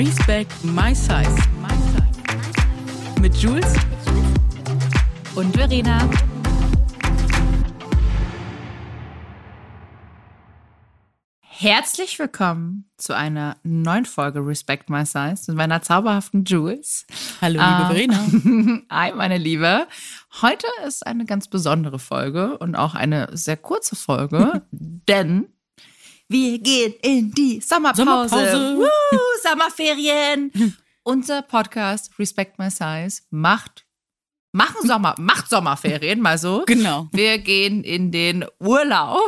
Respect My Size. Mit Jules und Verena. Herzlich willkommen zu einer neuen Folge Respect My Size mit meiner zauberhaften Jules. Hallo, liebe Ähm, Verena. Hi, meine Liebe. Heute ist eine ganz besondere Folge und auch eine sehr kurze Folge, denn wir gehen in die Sommerpause. Sommerpause. Sommerferien. Unser Podcast Respect My Size macht, machen Sommer, macht Sommerferien, mal so. Genau. Wir gehen in den Urlaub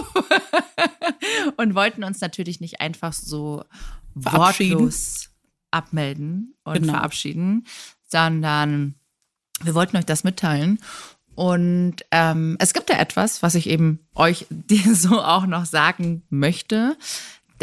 und wollten uns natürlich nicht einfach so wortlos abmelden und Genau. verabschieden, sondern wir wollten euch das mitteilen. Und ähm, es gibt ja etwas, was ich eben euch dir so auch noch sagen möchte.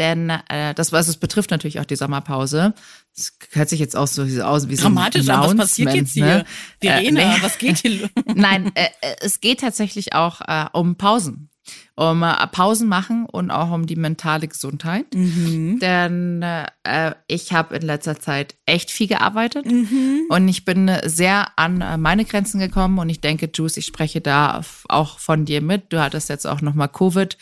Denn äh, das, was es betrifft, natürlich auch die Sommerpause. Es hört sich jetzt auch so aus wie so ein Dramatisch, was passiert jetzt hier? Ne? Verena, Äh, nee. was geht hier? los? Nein, äh, äh, es geht tatsächlich auch äh, um Pausen. Um äh, Pausen machen und auch um die mentale Gesundheit. Denn äh, ich habe in letzter Zeit echt viel gearbeitet und ich bin äh, sehr an äh, meine Grenzen gekommen und ich denke, Juice, ich spreche da auch von dir mit. Du hattest jetzt auch nochmal Covid.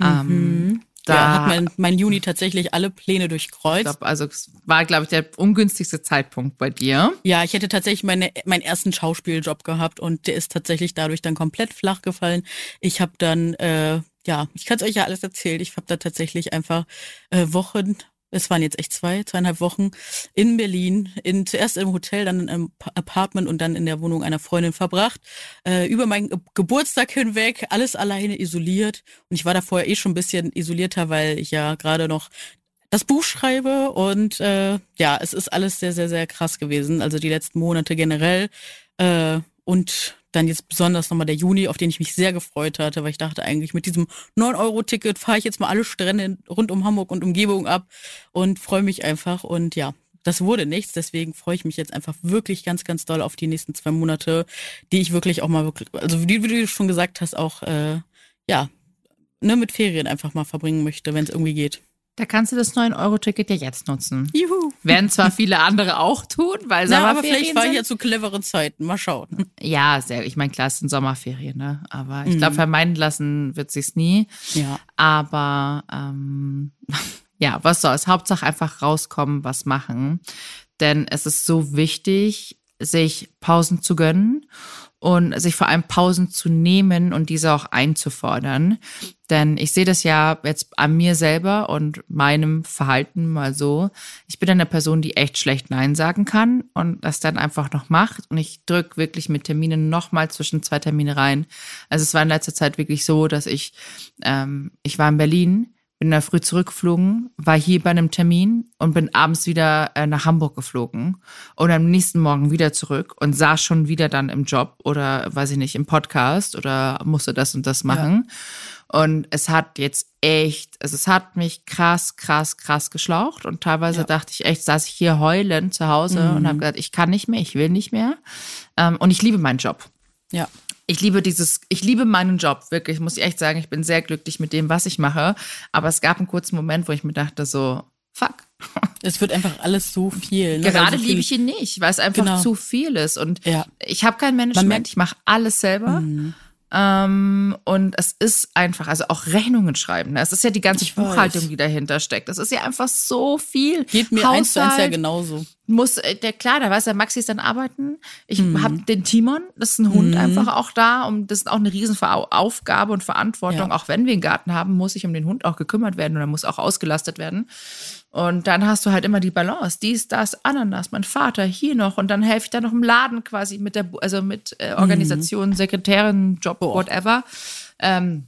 Ähm, da ja, hat mein, mein Juni tatsächlich alle Pläne durchkreuzt. glaub, also es war, glaube ich, der ungünstigste Zeitpunkt bei dir. Ja, ich hätte tatsächlich meine, meinen ersten Schauspieljob gehabt und der ist tatsächlich dadurch dann komplett flach gefallen. Ich habe dann, äh, ja, ich kann es euch ja alles erzählen. Ich habe da tatsächlich einfach äh, Wochen, es waren jetzt echt zwei, zweieinhalb Wochen in Berlin, in, zuerst im Hotel, dann im Pa- Apartment und dann in der Wohnung einer Freundin verbracht. Äh, über meinen Ge Geburtstag hinweg, alles alleine isoliert. Und ich war da vorher eh schon ein bisschen isolierter, weil ich ja gerade noch das Buch schreibe und äh, ja, es ist alles sehr, sehr, sehr krass gewesen. Also die letzten Monate generell äh, und dann jetzt besonders nochmal der Juni, auf den ich mich sehr gefreut hatte, weil ich dachte eigentlich, mit diesem 9-Euro-Ticket fahre ich jetzt mal alle Strände rund um Hamburg und Umgebung ab und freue mich einfach. Und ja, das wurde nichts, deswegen freue ich mich jetzt einfach wirklich ganz, ganz doll auf die nächsten zwei Monate, die ich wirklich auch mal wirklich, also wie, wie du schon gesagt hast, auch äh, ja, ne, mit Ferien einfach mal verbringen möchte, wenn es irgendwie geht. Da kannst du das 9-Euro-Ticket ja jetzt nutzen. Juhu. Werden zwar viele andere auch tun, weil Na, aber Sommerferien vielleicht war ich sind. ja zu cleveren Zeiten. Mal schauen. Ja, sehr. Ich meine, klar, es sind Sommerferien, ne? Aber ich Mhm. glaube, vermeiden lassen wird sich's nie. Ja. Aber ähm, ja, was soll's? Hauptsache einfach rauskommen, was machen. Denn es ist so wichtig, sich Pausen zu gönnen und sich vor allem Pausen zu nehmen und diese auch einzufordern. Denn ich sehe das ja jetzt an mir selber und meinem Verhalten mal so. Ich bin eine Person, die echt schlecht Nein sagen kann und das dann einfach noch macht. Und ich drück wirklich mit Terminen nochmal zwischen zwei Termine rein. Also es war in letzter Zeit wirklich so, dass ich, ähm, ich war in Berlin, bin da früh zurückgeflogen, war hier bei einem Termin und bin abends wieder äh, nach Hamburg geflogen und am nächsten Morgen wieder zurück und saß schon wieder dann im Job oder weiß ich nicht, im Podcast oder musste das und das machen. Und es hat jetzt echt, also es hat mich krass, krass, krass geschlaucht und teilweise Ja. dachte ich echt, saß ich hier heulend zu Hause und Mhm. habe gesagt, ich kann nicht mehr, ich will nicht mehr. Ähm, und ich liebe meinen Job. Ja. Ich liebe dieses, ich liebe meinen Job, wirklich, muss ich echt sagen. Ich bin sehr glücklich mit dem, was ich mache. Aber es gab einen kurzen Moment, wo ich mir dachte, so, fuck. Es wird einfach alles so viel. Ne? Gerade Weil so liebe viel- ich ihn nicht, weil es einfach Genau. zu viel ist. Und Ja. ich habe kein Man Management, ich mache alles selber. Mhm. Ähm, und es ist einfach, also auch Rechnungen schreiben. Ne? Es ist ja die ganze Ich weiß. Buchhaltung, die dahinter steckt. Das ist ja einfach so viel. Geht mir eins zu eins ja Haushalt, genauso. muss, äh, der klar, da weiß der Maxi ist dann arbeiten. Ich Mhm. hab den Timon, das ist ein Hund einfach auch da. Und das ist auch eine riesen Aufgabe und Verantwortung. Ja. Auch wenn wir einen Garten haben, muss sich um den Hund auch gekümmert werden und er muss auch ausgelastet werden. Und dann hast du halt immer die Balance. Dies, das, Ananas, mein Vater, hier noch. Und dann helfe ich da noch im Laden quasi mit der, also mit äh, Organisation, Sekretärin, Job, Mhm. Boah. whatever. Ähm,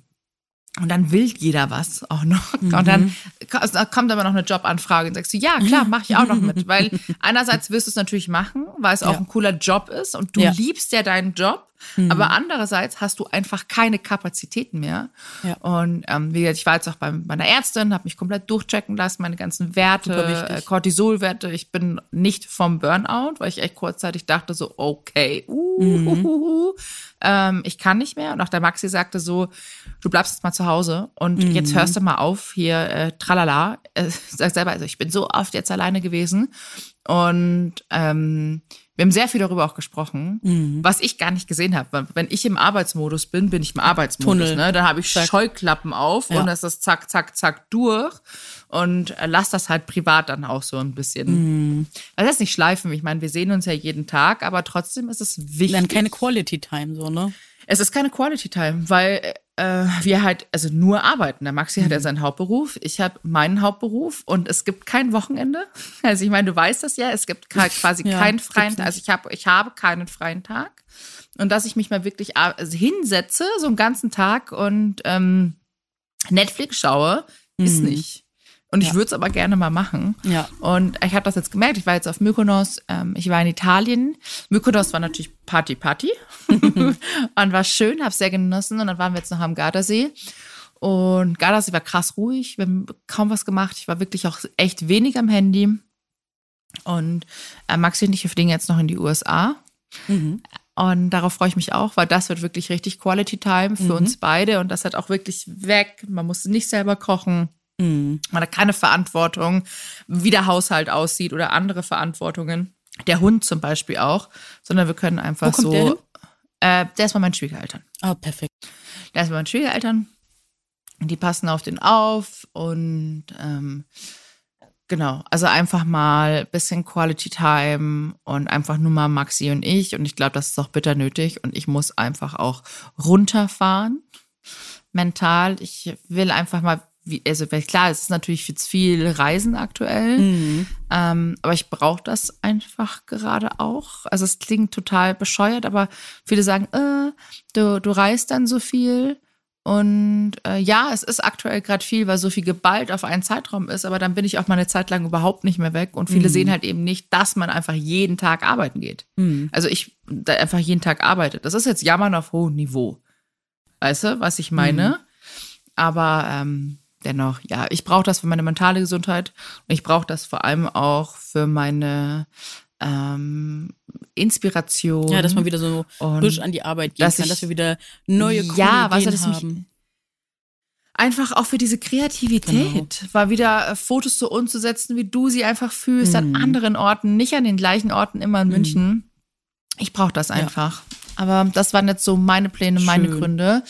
und dann will jeder was auch noch. Und Mhm. dann ko- da kommt aber noch eine Jobanfrage und sagst du, ja, klar, mache ich auch noch mit. Weil einerseits wirst du es natürlich machen, weil es auch Ja. ein cooler Job ist und du Ja. liebst ja deinen Job. Mhm. Aber andererseits hast du einfach keine Kapazitäten mehr. Ja. Und ähm, wie gesagt, ich war jetzt auch bei meiner Ärztin, habe mich komplett durchchecken lassen, meine ganzen Werte, äh, Cortisolwerte. Ich bin nicht vom Burnout, weil ich echt kurzzeitig dachte so, okay, uh, mhm. uh, uh, uh, ähm, ich kann nicht mehr. Und auch der Maxi sagte so, du bleibst jetzt mal zu Hause und mhm. jetzt hörst du mal auf hier, äh, tralala. Äh, sag selber, also ich bin so oft jetzt alleine gewesen und ähm, wir haben sehr viel darüber auch gesprochen, mhm. was ich gar nicht gesehen habe. Wenn ich im Arbeitsmodus bin, bin ich im Arbeitsmodus. Ne? Dann habe ich zack. Scheuklappen auf ja. und das ist zack, zack, zack durch und äh, lass das halt privat dann auch so ein bisschen. Mhm. Also das ist nicht schleifen. Ich meine, wir sehen uns ja jeden Tag, aber trotzdem ist es wichtig. Dann keine Quality Time so, ne? Es ist keine Quality Time, weil äh, wir halt also nur arbeiten. Der Maxi mhm. hat ja mhm. seinen Hauptberuf, ich habe meinen Hauptberuf und es gibt kein Wochenende. Also ich meine, du weißt das ja, es gibt quasi ja, keinen freien Tag. Also ich habe ich habe keinen freien Tag und dass ich mich mal wirklich also hinsetze so einen ganzen Tag und ähm, Netflix schaue, mhm. ist nicht. Und ich ja. würde es aber gerne mal machen. Ja. Und ich habe das jetzt gemerkt. Ich war jetzt auf Mykonos, ähm, ich war in Italien. Mykonos war natürlich Party, Party. und war schön, habe sehr genossen. Und dann waren wir jetzt noch am Gardasee. Und Gardasee war krass ruhig. Wir haben kaum was gemacht. Ich war wirklich auch echt wenig am Handy. Und äh, Maxi und ich, fliegen jetzt noch in die USA. Mhm. Und darauf freue ich mich auch, weil das wird wirklich richtig Quality Time für mhm. uns beide. Und das hat auch wirklich weg. Man muss nicht selber kochen. Mhm. Man hat keine Verantwortung, wie der Haushalt aussieht oder andere Verantwortungen. Der Hund zum Beispiel auch, sondern wir können einfach so. Der, hin? Äh, der ist bei meinen Schwiegereltern. Ah, oh, perfekt. Der ist bei meinen Schwiegereltern. Die passen auf den auf und ähm, genau, also einfach mal bisschen Quality Time und einfach nur mal Maxi und ich. Und ich glaube, das ist auch bitter nötig. Und ich muss einfach auch runterfahren mental. Ich will einfach mal wie, also klar, es ist natürlich jetzt viel Reisen aktuell, mhm. ähm, aber ich brauche das einfach gerade auch. Also es klingt total bescheuert, aber viele sagen, äh, du, du reist dann so viel. Und äh, ja, es ist aktuell gerade viel, weil so viel geballt auf einen Zeitraum ist, aber dann bin ich auch mal eine Zeit lang überhaupt nicht mehr weg. Und viele mhm. sehen halt eben nicht, dass man einfach jeden Tag arbeiten geht. Mhm. Also ich da einfach jeden Tag arbeite. Das ist jetzt Jammern auf hohem Niveau. Weißt du, was ich meine? Mhm. Aber ähm, dennoch, ja, ich brauche das für meine mentale Gesundheit und ich brauche das vor allem auch für meine ähm, Inspiration. Ja, dass man wieder so frisch an die Arbeit gehen dass kann, ich, dass wir wieder neue coole ja, Ideen weißt du, haben. Einfach auch für diese Kreativität, genau. war wieder äh, Fotos so umzusetzen, wie du sie einfach fühlst, mm. an mhm. anderen Orten, nicht an den gleichen Orten immer in mm. München. Ich brauche das einfach. Ja. Aber das waren jetzt so meine Pläne, meine Schön. Gründe.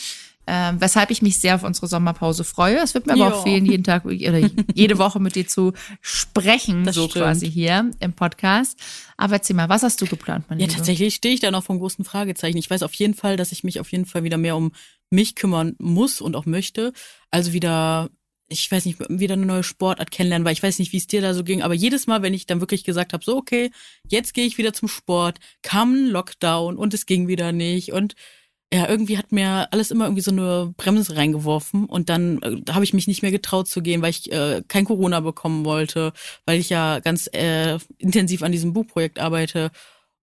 Ähm, weshalb ich mich sehr auf unsere Sommerpause freue. Es wird mir aber jo. auch fehlen, jeden Tag oder jede Woche mit dir zu sprechen, das so stimmt. quasi hier im Podcast. Aber erzähl mal, was hast du geplant, meine Ja, Liebe? tatsächlich stehe ich da noch vom großen Fragezeichen. Ich weiß auf jeden Fall, dass ich mich auf jeden Fall wieder mehr um mich kümmern muss und auch möchte. Also wieder ich weiß nicht, wieder eine neue Sportart kennenlernen, weil ich weiß nicht, wie es dir da so ging, aber jedes Mal, wenn ich dann wirklich gesagt habe, so okay, jetzt gehe ich wieder zum Sport, kam ein Lockdown und es ging wieder nicht und ja, irgendwie hat mir alles immer irgendwie so eine Bremse reingeworfen und dann äh, habe ich mich nicht mehr getraut zu gehen, weil ich äh, kein Corona bekommen wollte, weil ich ja ganz äh, intensiv an diesem Buchprojekt arbeite.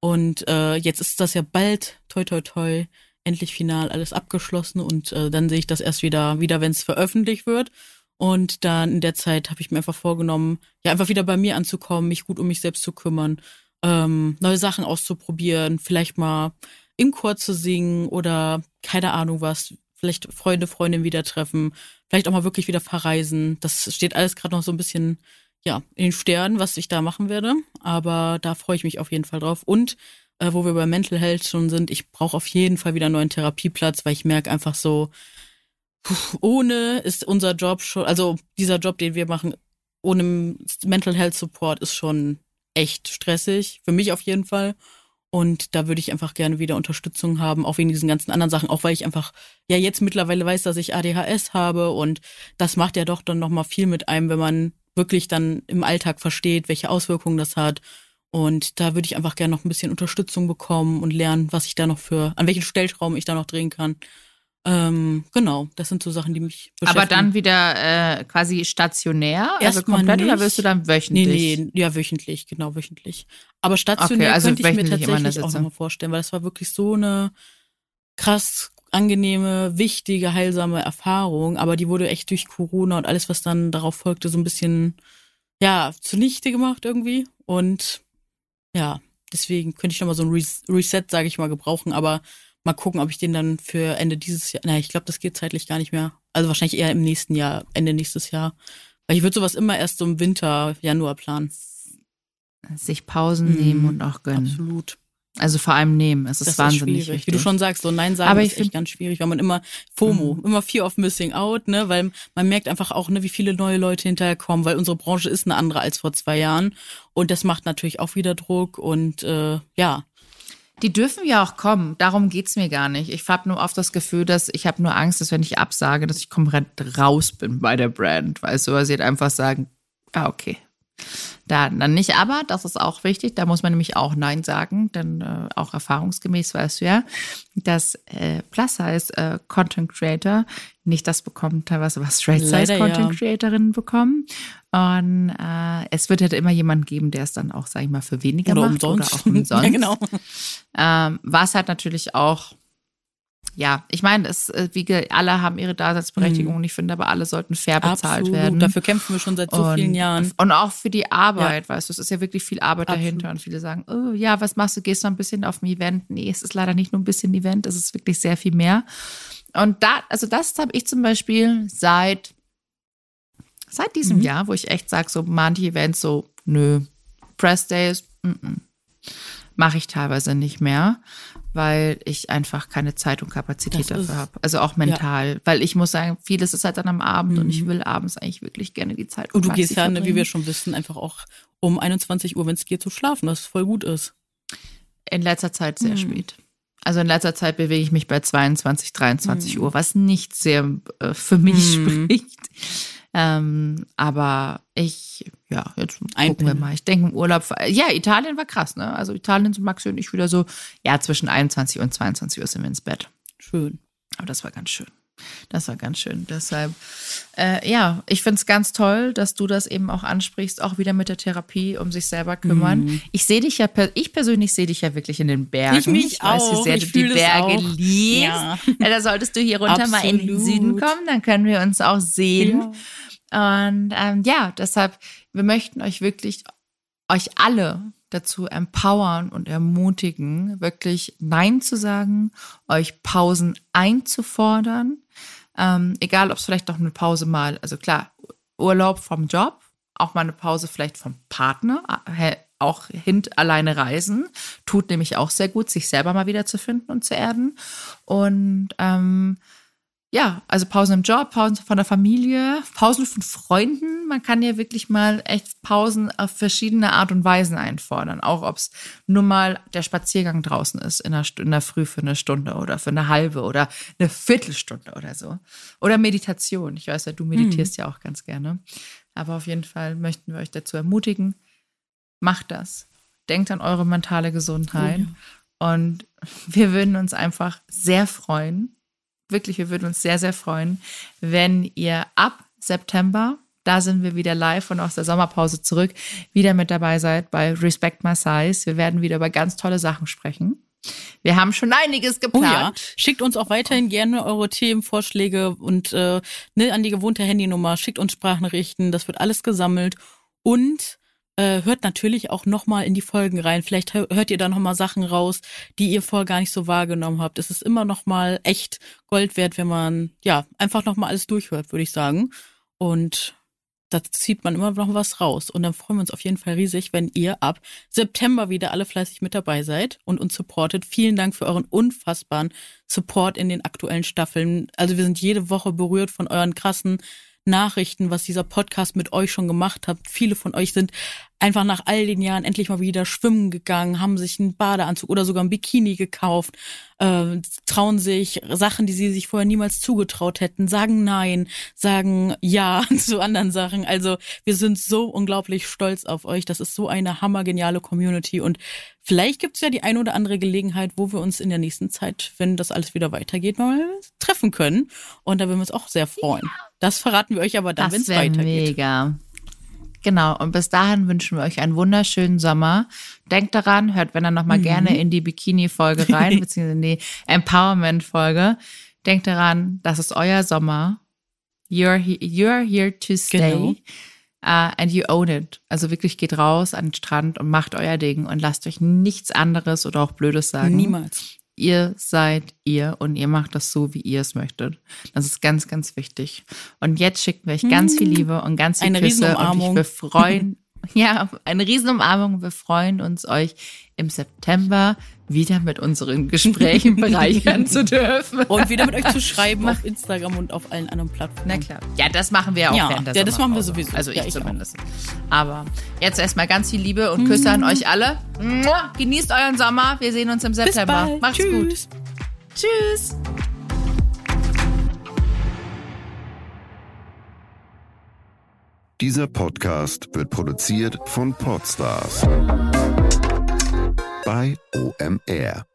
Und äh, jetzt ist das ja bald, toi toi toi, endlich final alles abgeschlossen und äh, dann sehe ich das erst wieder, wieder wenn es veröffentlicht wird. Und dann in der Zeit habe ich mir einfach vorgenommen, ja einfach wieder bei mir anzukommen, mich gut um mich selbst zu kümmern, ähm, neue Sachen auszuprobieren, vielleicht mal im Chor zu singen oder keine Ahnung was, vielleicht Freunde, Freundinnen wieder treffen, vielleicht auch mal wirklich wieder verreisen. Das steht alles gerade noch so ein bisschen ja, in den Sternen, was ich da machen werde. Aber da freue ich mich auf jeden Fall drauf. Und äh, wo wir bei Mental Health schon sind, ich brauche auf jeden Fall wieder einen neuen Therapieplatz, weil ich merke einfach so, ohne ist unser Job schon, also dieser Job, den wir machen, ohne Mental Health Support ist schon echt stressig. Für mich auf jeden Fall. Und da würde ich einfach gerne wieder Unterstützung haben, auch wegen diesen ganzen anderen Sachen, auch weil ich einfach ja jetzt mittlerweile weiß, dass ich ADHS habe und das macht ja doch dann nochmal viel mit einem, wenn man wirklich dann im Alltag versteht, welche Auswirkungen das hat. Und da würde ich einfach gerne noch ein bisschen Unterstützung bekommen und lernen, was ich da noch für, an welchen Stellschrauben ich da noch drehen kann. Ähm, genau, das sind so Sachen, die mich beschäftigen. Aber dann wieder äh, quasi stationär, Erst also komplett nicht. oder wirst du dann wöchentlich? Nee, nee, ja, wöchentlich, genau, wöchentlich. Aber stationär okay, also könnte ich mir tatsächlich auch nochmal vorstellen, weil das war wirklich so eine krass angenehme, wichtige, heilsame Erfahrung, aber die wurde echt durch Corona und alles, was dann darauf folgte, so ein bisschen, ja, zunichte gemacht irgendwie. Und ja, deswegen könnte ich nochmal so ein Reset, sage ich mal, gebrauchen, aber mal gucken, ob ich den dann für Ende dieses Jahr, naja, ich glaube, das geht zeitlich gar nicht mehr. Also wahrscheinlich eher im nächsten Jahr, Ende nächstes Jahr. Weil ich würde sowas immer erst so im Winter, Januar planen. Sich Pausen mhm, nehmen und auch gönnen. Absolut. Also vor allem nehmen. Es ist das wahnsinnig ist wichtig. Wie du schon sagst, so Nein sagen Aber ist echt ganz schwierig, weil man immer FOMO, mhm. immer Fear of Missing Out, ne, weil man merkt einfach auch, ne, wie viele neue Leute hinterherkommen, weil unsere Branche ist eine andere als vor zwei Jahren und das macht natürlich auch wieder Druck und äh, ja. Die dürfen ja auch kommen. Darum geht's mir gar nicht. Ich habe nur oft das Gefühl, dass ich habe nur Angst, dass wenn ich absage, dass ich komplett raus bin bei der Brand, weißt du, weil sie halt einfach sagen, ah okay, da dann nicht, aber das ist auch wichtig, da muss man nämlich auch Nein sagen, denn äh, auch erfahrungsgemäß weißt du ja, dass äh, Plus Size äh, Content Creator nicht das bekommen, teilweise was Straight Size Content ja. Creatorinnen bekommen. Und äh, es wird halt immer jemanden geben, der es dann auch, sag ich mal, für weniger oder macht umsonst. oder auch umsonst. ja, genau. Ähm, was halt natürlich auch ja, ich meine, es, äh, wie alle haben ihre Daseinsberechtigung mhm. und ich finde aber alle sollten fair bezahlt Absolut. werden. Dafür kämpfen wir schon seit so und, vielen Jahren. Und auch für die Arbeit, ja. weißt du, es ist ja wirklich viel Arbeit Absolut. dahinter und viele sagen, oh ja, was machst du, gehst du ein bisschen auf ein Event? Nee, es ist leider nicht nur ein bisschen Event, es ist wirklich sehr viel mehr. Und da, also das habe ich zum Beispiel seit, seit diesem mhm. Jahr, wo ich echt sage, so manche Events so, nö, Press Days, mm -mm mache ich teilweise nicht mehr, weil ich einfach keine Zeit und Kapazität das dafür habe. Also auch mental. Ja. Weil ich muss sagen, vieles ist halt dann am Abend mhm. und ich mhm. will abends eigentlich wirklich gerne die Zeit. Und du gehst ja, ne, wie wir schon wissen, einfach auch um 21 Uhr, wenn es geht, zu schlafen, was voll gut ist. In letzter Zeit sehr mhm. spät. Also in letzter Zeit bewege ich mich bei 22, 23 mhm. Uhr, was nicht sehr äh, für mich mhm. spricht. Ähm, aber ich, ja, jetzt Ein gucken wir mal. Ich denke im Urlaub, ja, Italien war krass, ne? Also Italien sind Maxi und ich wieder so, ja, zwischen 21 und 22 Uhr sind wir ins Bett. Schön. Aber das war ganz schön. Das war ganz schön. Deshalb, äh, ja, ich finde es ganz toll, dass du das eben auch ansprichst, auch wieder mit der Therapie, um sich selber kümmern. Mhm. Ich sehe dich ja, ich persönlich sehe dich ja wirklich in den Bergen. Ich mich ich weiß, auch. wie sehr ich du die Berge liebst. Ja. ja. da solltest du hier runter Absolut. mal in den Süden kommen, dann können wir uns auch sehen. Ja. Und ähm, ja, deshalb, wir möchten euch wirklich, euch alle dazu empowern und ermutigen, wirklich Nein zu sagen, euch Pausen einzufordern. Ähm, egal, ob es vielleicht noch eine Pause mal, also klar, Urlaub vom Job, auch mal eine Pause vielleicht vom Partner, auch hint alleine reisen, tut nämlich auch sehr gut, sich selber mal wieder zu finden und zu erden. Und ähm, ja, also Pausen im Job, Pausen von der Familie, Pausen von Freunden. Man kann ja wirklich mal echt Pausen auf verschiedene Art und Weisen einfordern. Auch ob es nur mal der Spaziergang draußen ist in der, in der Früh für eine Stunde oder für eine halbe oder eine Viertelstunde oder so. Oder Meditation. Ich weiß ja, du meditierst mhm. ja auch ganz gerne. Aber auf jeden Fall möchten wir euch dazu ermutigen, macht das. Denkt an eure mentale Gesundheit. Oh ja. Und wir würden uns einfach sehr freuen, wirklich, wir würden uns sehr, sehr freuen, wenn ihr ab September, da sind wir wieder live und aus der Sommerpause zurück, wieder mit dabei seid bei Respect My Size. Wir werden wieder über ganz tolle Sachen sprechen. Wir haben schon einiges geplant. Oh ja. Schickt uns auch weiterhin gerne eure Themenvorschläge und äh, ne, an die gewohnte Handynummer. Schickt uns Sprachnachrichten. Das wird alles gesammelt. Und äh, hört natürlich auch nochmal in die Folgen rein. Vielleicht hört ihr da nochmal Sachen raus, die ihr vorher gar nicht so wahrgenommen habt. Es ist immer nochmal echt Gold wert, wenn man, ja, einfach nochmal alles durchhört, würde ich sagen. Und da zieht man immer noch was raus. Und dann freuen wir uns auf jeden Fall riesig, wenn ihr ab September wieder alle fleißig mit dabei seid und uns supportet. Vielen Dank für euren unfassbaren Support in den aktuellen Staffeln. Also wir sind jede Woche berührt von euren krassen Nachrichten, was dieser Podcast mit euch schon gemacht hat. Viele von euch sind einfach nach all den Jahren endlich mal wieder schwimmen gegangen, haben sich einen Badeanzug oder sogar ein Bikini gekauft, äh, trauen sich Sachen, die sie sich vorher niemals zugetraut hätten, sagen Nein, sagen Ja zu anderen Sachen. Also wir sind so unglaublich stolz auf euch. Das ist so eine hammergeniale Community und vielleicht gibt es ja die ein oder andere Gelegenheit, wo wir uns in der nächsten Zeit, wenn das alles wieder weitergeht, mal treffen können. Und da würden wir uns auch sehr freuen. Das verraten wir euch aber dann, wenn es weitergeht. Mega. Genau, und bis dahin wünschen wir euch einen wunderschönen Sommer. Denkt daran, hört, wenn dann nochmal mhm. gerne in die Bikini-Folge rein, beziehungsweise in die Empowerment-Folge. Denkt daran, das ist euer Sommer. You're, he you're here to stay. Genau. Uh, and you own it. Also wirklich geht raus an den Strand und macht euer Ding und lasst euch nichts anderes oder auch Blödes sagen. Niemals. Ihr seid ihr und ihr macht das so, wie ihr es möchtet. Das ist ganz, ganz wichtig. Und jetzt schicken wir euch ganz viel hm. Liebe und ganz viel Eine Küsse und wir freuen, ja, eine Riesenumarmung. Wir freuen uns, euch im September wieder mit unseren Gesprächen bereichern zu dürfen. Und wieder mit euch zu schreiben auf Instagram und auf allen anderen Plattformen. Na klar. Ja, das machen wir auch ja, während der Ja, das machen wir sowieso. Also ich, ja, ich zumindest. Auch. Aber jetzt erstmal ganz viel Liebe und Küsse mhm. an euch alle. Genießt euren Sommer. Wir sehen uns im September. Bis bald. Macht's Tschüss. gut. Tschüss. Dieser Podcast wird produziert von Podstars bei OMR.